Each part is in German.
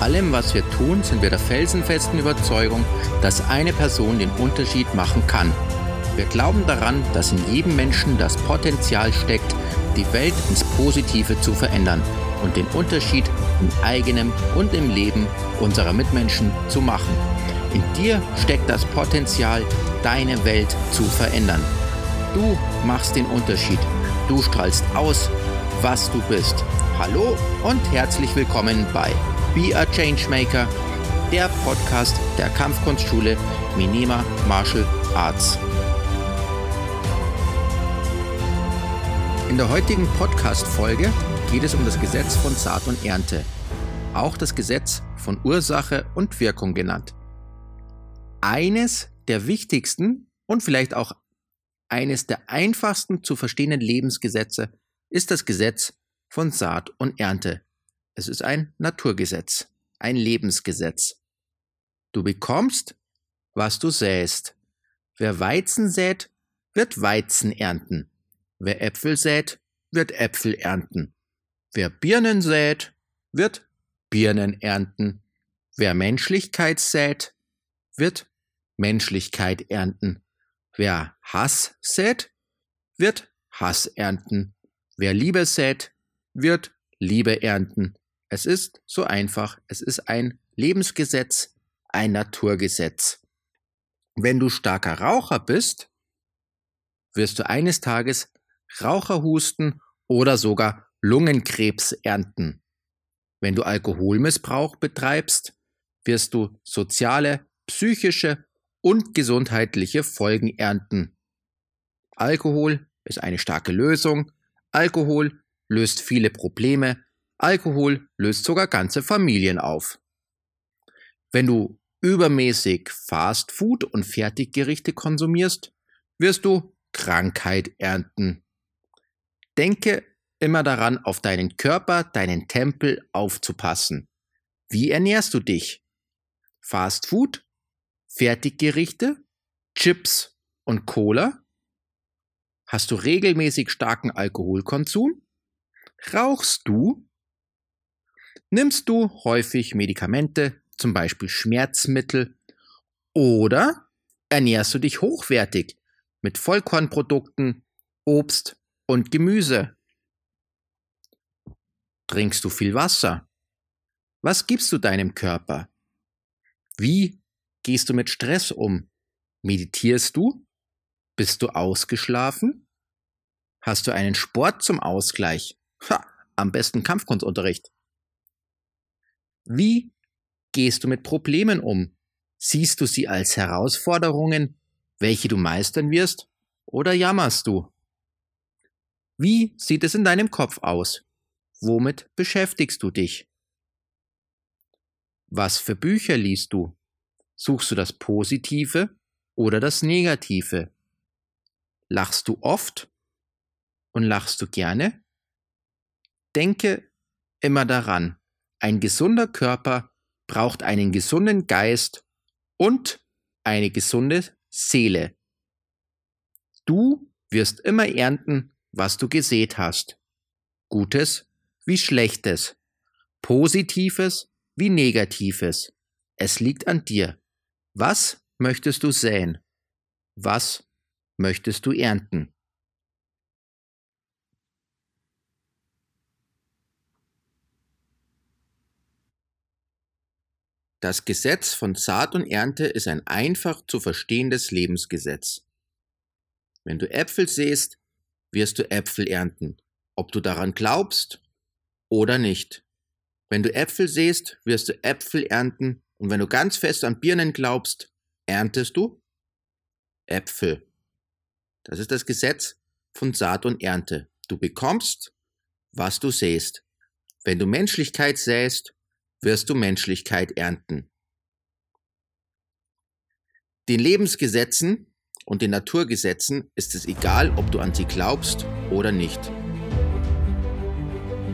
allem, was wir tun, sind wir der felsenfesten Überzeugung, dass eine Person den Unterschied machen kann. Wir glauben daran, dass in jedem Menschen das Potenzial steckt, die Welt ins Positive zu verändern und den Unterschied im eigenem und im Leben unserer Mitmenschen zu machen. In dir steckt das Potenzial, deine Welt zu verändern. Du machst den Unterschied. Du strahlst aus, was du bist. Hallo und herzlich willkommen bei Be a Changemaker, der Podcast der Kampfkunstschule Minima Martial Arts. In der heutigen Podcast-Folge geht es um das Gesetz von Saat und Ernte, auch das Gesetz von Ursache und Wirkung genannt. Eines der wichtigsten und vielleicht auch eines der einfachsten zu verstehenden Lebensgesetze ist das Gesetz von Saat und Ernte. Es ist ein Naturgesetz, ein Lebensgesetz. Du bekommst, was du säst. Wer Weizen sät, wird Weizen ernten. Wer Äpfel sät, wird Äpfel ernten. Wer Birnen sät, wird Birnen ernten. Wer Menschlichkeit sät, wird Menschlichkeit ernten. Wer Hass sät, wird Hass ernten. Wer Liebe sät, wird Liebe ernten. Es ist so einfach. Es ist ein Lebensgesetz, ein Naturgesetz. Wenn du starker Raucher bist, wirst du eines Tages Raucherhusten oder sogar Lungenkrebs ernten. Wenn du Alkoholmissbrauch betreibst, wirst du soziale, psychische und gesundheitliche Folgen ernten. Alkohol ist eine starke Lösung. Alkohol löst viele Probleme. Alkohol löst sogar ganze Familien auf. Wenn du übermäßig Fast Food und Fertiggerichte konsumierst, wirst du Krankheit ernten. Denke immer daran, auf deinen Körper, deinen Tempel aufzupassen. Wie ernährst du dich? Fast Food Fertiggerichte, Chips und Cola? Hast du regelmäßig starken Alkoholkonsum? Rauchst du? Nimmst du häufig Medikamente, zum Beispiel Schmerzmittel? Oder ernährst du dich hochwertig mit Vollkornprodukten, Obst und Gemüse? Trinkst du viel Wasser? Was gibst du deinem Körper? Wie gehst du mit Stress um? Meditierst du? Bist du ausgeschlafen? Hast du einen Sport zum Ausgleich? Ha, am besten Kampfkunstunterricht. Wie gehst du mit Problemen um? Siehst du sie als Herausforderungen, welche du meistern wirst, oder jammerst du? Wie sieht es in deinem Kopf aus? Womit beschäftigst du dich? Was für Bücher liest du? Suchst du das Positive oder das Negative? Lachst du oft und lachst du gerne? Denke immer daran, ein gesunder Körper braucht einen gesunden Geist und eine gesunde Seele. Du wirst immer ernten, was du gesät hast. Gutes wie Schlechtes, Positives wie Negatives. Es liegt an dir. Was möchtest du säen? Was möchtest du ernten? Das Gesetz von Saat und Ernte ist ein einfach zu verstehendes Lebensgesetz. Wenn du Äpfel säst, wirst du Äpfel ernten, ob du daran glaubst oder nicht. Wenn du Äpfel säst, wirst du Äpfel ernten, und wenn du ganz fest an Birnen glaubst, erntest du Äpfel. Das ist das Gesetz von Saat und Ernte. Du bekommst, was du säst. Wenn du Menschlichkeit säst, wirst du Menschlichkeit ernten. Den Lebensgesetzen und den Naturgesetzen ist es egal, ob du an sie glaubst oder nicht.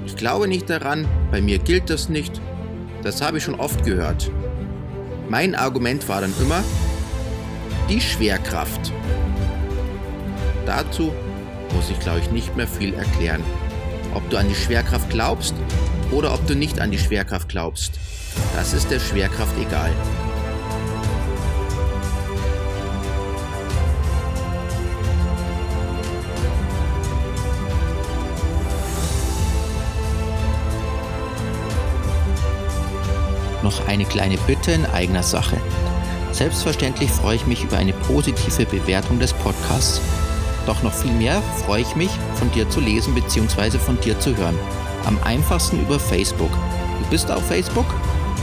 Ich glaube nicht daran, bei mir gilt das nicht, das habe ich schon oft gehört. Mein Argument war dann immer die Schwerkraft. Dazu muss ich, glaube ich, nicht mehr viel erklären. Ob du an die Schwerkraft glaubst oder ob du nicht an die Schwerkraft glaubst. Das ist der Schwerkraft egal. Noch eine kleine Bitte in eigener Sache. Selbstverständlich freue ich mich über eine positive Bewertung des Podcasts. Doch noch viel mehr freue ich mich, von dir zu lesen bzw. von dir zu hören. Am einfachsten über Facebook. Du bist auf Facebook?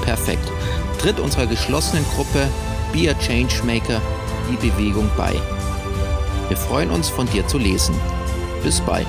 Perfekt. Tritt unserer geschlossenen Gruppe Be a Changemaker die Bewegung bei. Wir freuen uns, von dir zu lesen. Bis bald.